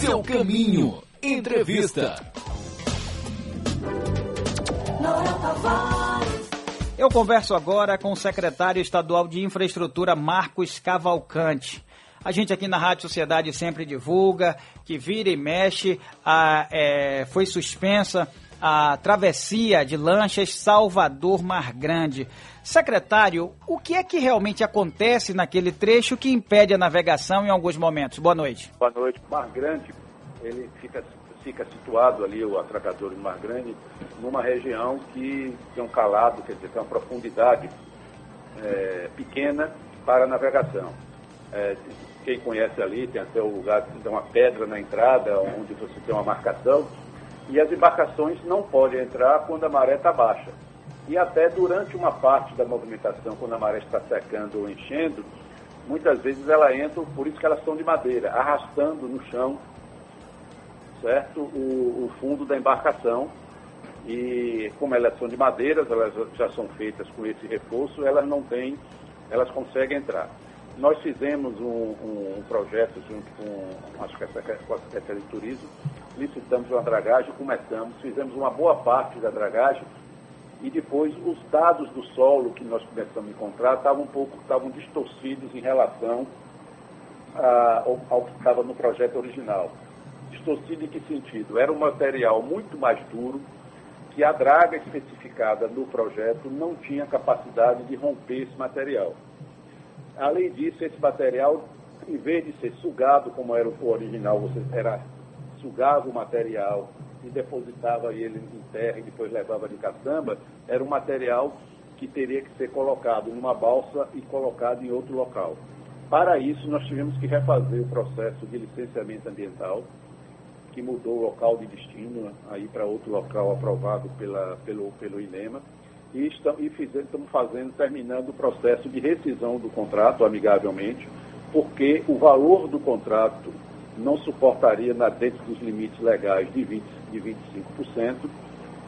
seu caminho. Entrevista. Eu converso agora com o secretário estadual de Infraestrutura, Marcos Cavalcante. A gente aqui na Rádio Sociedade sempre divulga que vira e mexe, a, é, foi suspensa a travessia de lanchas Salvador-Mar Grande. Secretário, o que é que realmente acontece naquele trecho que impede a navegação em alguns momentos? Boa noite. Boa noite. Mar Grande, ele fica, fica situado ali, o atracador de Mar Grande, numa região que tem um calado, quer dizer, tem uma profundidade é, pequena para a navegação. É, quem conhece ali, tem até o lugar, tem uma pedra na entrada, onde você tem uma marcação, e as embarcações não podem entrar quando a maré está baixa. E até durante uma parte da movimentação, quando a maré está secando ou enchendo, muitas vezes ela entra, por isso que elas são de madeira, arrastando no chão, certo, o, o fundo da embarcação. E como elas são de madeira, elas já são feitas com esse reforço, elas não têm, elas conseguem entrar. Nós fizemos um, um, projeto junto com, acho que é com a Secretaria de Turismo, licitamos uma dragagem, começamos, fizemos uma boa parte da dragagem e depois os dados do solo que nós começamos a encontrar estavam um pouco estavam distorcidos em relação a, ao, ao, que estava no projeto original. Distorcido em que sentido? Era um material muito mais duro que a draga especificada no projeto não tinha capacidade de romper esse material. Além disso, esse material, em vez de ser sugado, como era o original, era sugava o material e depositava ele em terra e depois levava de caçamba, era um material que teria que ser colocado numa balsa e colocado em outro local. Para isso, nós tivemos que refazer o processo de licenciamento ambiental, que mudou o local de destino aí para outro local aprovado pela, pelo, pelo INEMA e, estamos, e fizemos, estamos fazendo, terminando o processo de rescisão do contrato amigavelmente, porque o valor do contrato não suportaria, na, dentro dos limites legais de, 20, de 25%,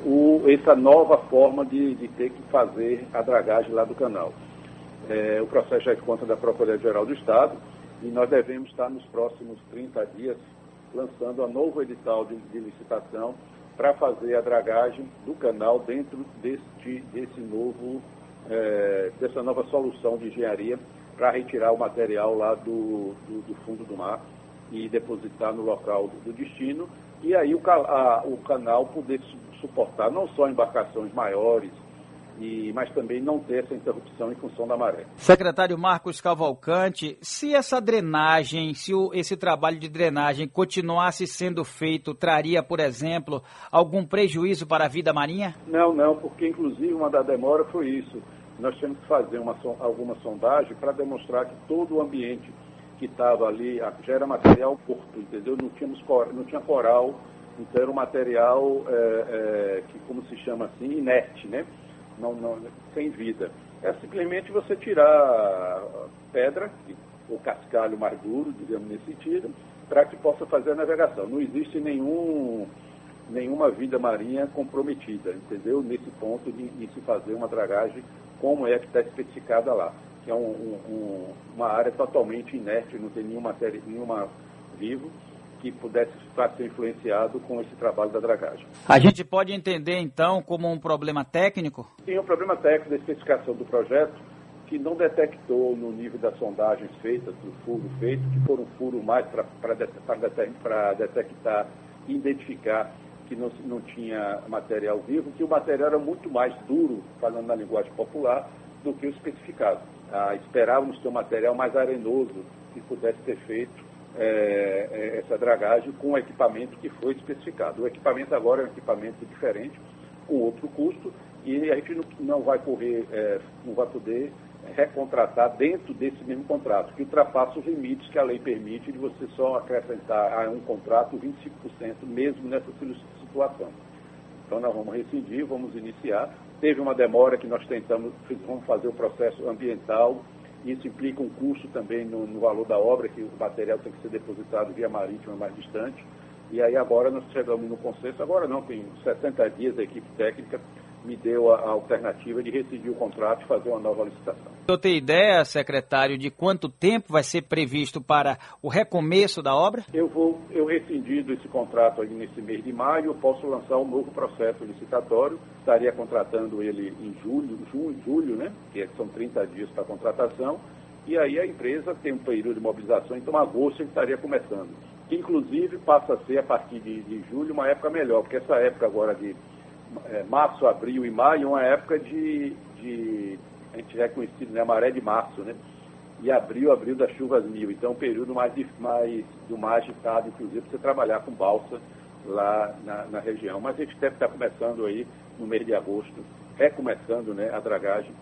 o, essa nova forma de, de, ter que fazer a dragagem lá do canal. É, o processo já é conta da Procuradoria-Geral do Estado e nós devemos estar nos próximos 30 dias lançando a novo edital de, de licitação para fazer a dragagem do canal dentro deste, desse novo, é, dessa nova solução de engenharia para retirar o material lá do, do, do, fundo do mar e depositar no local do, do destino e aí o, a, o canal poder suportar não só embarcações maiores, e, mas também não ter essa interrupção em função da maré. Secretário Marcos Cavalcante, se essa drenagem, se o, esse trabalho de drenagem continuasse sendo feito, traria, por exemplo, algum prejuízo para a vida marinha? Não, não, porque inclusive uma da demora foi isso. Nós tínhamos que fazer uma, alguma sondagem para demonstrar que todo o ambiente que estava ali já era material porto, entendeu? Não, tínhamos, não tinha coral, então era um material é, é, que, como se chama assim, inerte, né? não, não, sem vida. É simplesmente você tirar pedra, ou cascalho mais duro, digamos nesse sentido, para que possa fazer a navegação. Não existe nenhum, nenhuma vida marinha comprometida, entendeu? Nesse ponto de, de se fazer uma dragagem como é que está especificada lá, que é um, um, uma área totalmente inerte, não tem nenhuma matéria, nenhuma vivo, que pudesse estar ser influenciado com esse trabalho da dragagem. A gente pode entender, então, como um problema técnico? Sim, um problema técnico da especificação do projeto, que não detectou no nível das sondagens feitas, do furo feito, que foram um furo mais para detectar e identificar que não, não tinha material vivo, que o material era muito mais duro, falando na linguagem popular, do que o especificado. Ah, esperávamos ter um material mais arenoso que pudesse ser feito é, essa dragagem com o equipamento que foi especificado. O equipamento agora é um equipamento diferente, com outro custo, e a gente não, não vai correr, é, não vai poder recontratar dentro desse mesmo contrato, que ultrapassa os limites que a lei permite de você só acrescentar a um contrato 25% mesmo nessa situação. Então nós vamos rescindir, vamos iniciar. Teve uma demora que nós tentamos, vamos fazer o processo ambiental, isso implica um custo também no, no, valor da obra, que o material tem que ser depositado via marítima mais distante. E aí agora nós chegamos no consenso, agora não, tem 60 dias a equipe técnica me deu a, a alternativa de rescindir o contrato e fazer uma nova licitação. Eu tenho ideia, secretário, de quanto tempo vai ser previsto para o recomeço da obra? Eu vou, eu rescindindo esse contrato aí nesse mês de maio, eu posso lançar um novo processo licitatório. Estaria contratando ele em julho, junho, julho, né? Que são 30 dias para a contratação. E aí a empresa tem um período de mobilização, então agosto ele estaria começando. Inclusive passa a ser a partir de, de julho uma época melhor, porque essa época agora de é, março, abril e maio, uma época de, de a gente é conhecido, né, maré de março, né? E abril, abril das chuvas mil. Então, um período mais, mais do mar agitado, inclusive, para você trabalhar com balsa lá na, na, região. Mas a gente deve estar começando aí no mês de agosto, recomeçando né, a dragagem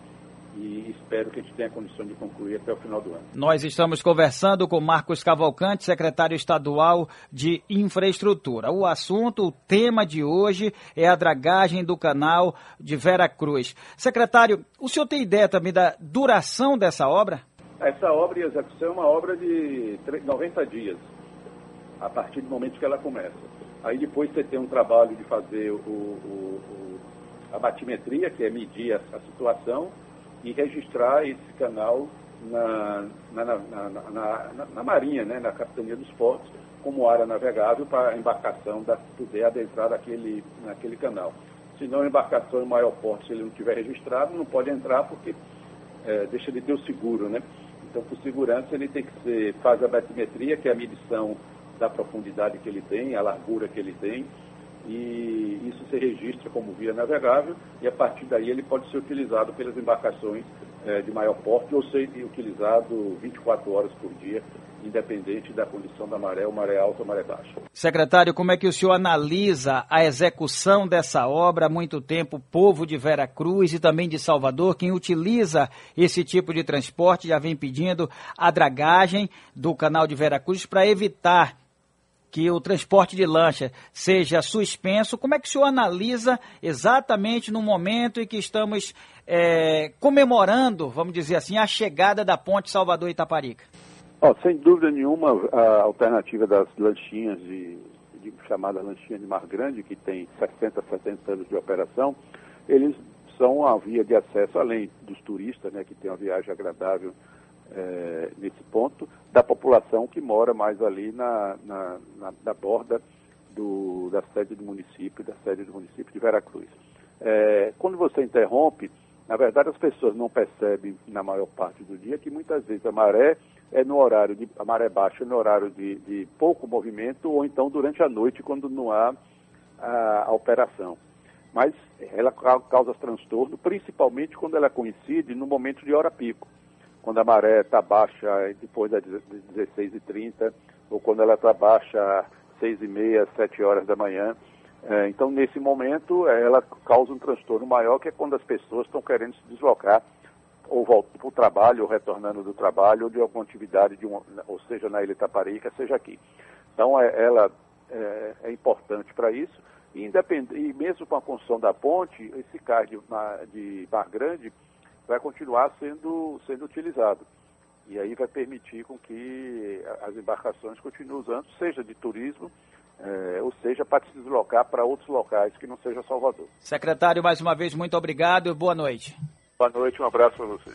e espero que a gente tenha condição de concluir até o final do ano. Nós estamos conversando com Marcos Cavalcante, secretário estadual de Infraestrutura. O assunto, o tema de hoje é a dragagem do canal de Vera Cruz. Secretário, o senhor tem ideia também da duração dessa obra? Essa obra e execução é uma obra de 90 dias, a partir do momento que ela começa. Aí depois você tem um trabalho de fazer o, o, o a batimetria, que é medir a, a situação, e registrar esse canal na, na, na, na, Marinha, né, na Capitania dos Portos, como área navegável para a embarcação da, poder adentrar naquele, naquele canal. Se não, a embarcação em maior porte, se ele não tiver registrado, não pode entrar porque é, deixa de ter o seguro, né? Então, por segurança, ele tem que ser, faz a batimetria, que é a medição da profundidade que ele tem, a largura que ele tem, e isso se registra como via navegável e a partir daí ele pode ser utilizado pelas embarcações eh, de maior porte ou ser utilizado 24 horas por dia, independente da condição da maré, ou maré alta ou maré baixa. Secretário, como é que o senhor analisa a execução dessa obra há muito tempo, povo de Vera Cruz e também de Salvador, quem utiliza esse tipo de transporte já vem pedindo a dragagem do canal de Vera Cruz para evitar que o transporte de lancha seja suspenso, como é que o senhor analisa exatamente no momento em que estamos é, comemorando, vamos dizer assim, a chegada da ponte Salvador-Itaparica? Oh, sem dúvida nenhuma, a alternativa das lanchinhas de, de chamada lanchinha de Mar Grande, que tem 60, 70 anos de operação, eles são a via de acesso, além dos turistas, né, que tem uma viagem agradável é, nesse ponto, da população que mora mais ali na, na, na, na borda do, da sede do município, da sede do município de Veracruz. É, quando você interrompe, na verdade as pessoas não percebem na maior parte do dia que muitas vezes a maré é no horário de a maré baixa é no horário de, de pouco movimento ou então durante a noite quando não há a, a operação. Mas ela causa transtorno, principalmente quando ela coincide no momento de hora pico quando a maré está baixa depois das 16h30, ou quando ela está baixa às 6h30, 7 horas da manhã. É, então, nesse momento, ela causa um transtorno maior, que é quando as pessoas estão querendo se deslocar, ou voltando para o trabalho, ou retornando do trabalho, ou de alguma atividade, de ou seja na Ilha Itaparica, seja aqui. Então, é, ela é, é importante para isso. E, e mesmo com a construção da ponte, esse cais de, de Mar Grande continuar sendo, sendo utilizado. E aí vai permitir com que as embarcações continuem usando, seja de turismo, é, ou seja, para se deslocar para outros locais que não seja Salvador. Secretário, mais uma vez, muito obrigado e boa noite. Boa noite, um abraço para você.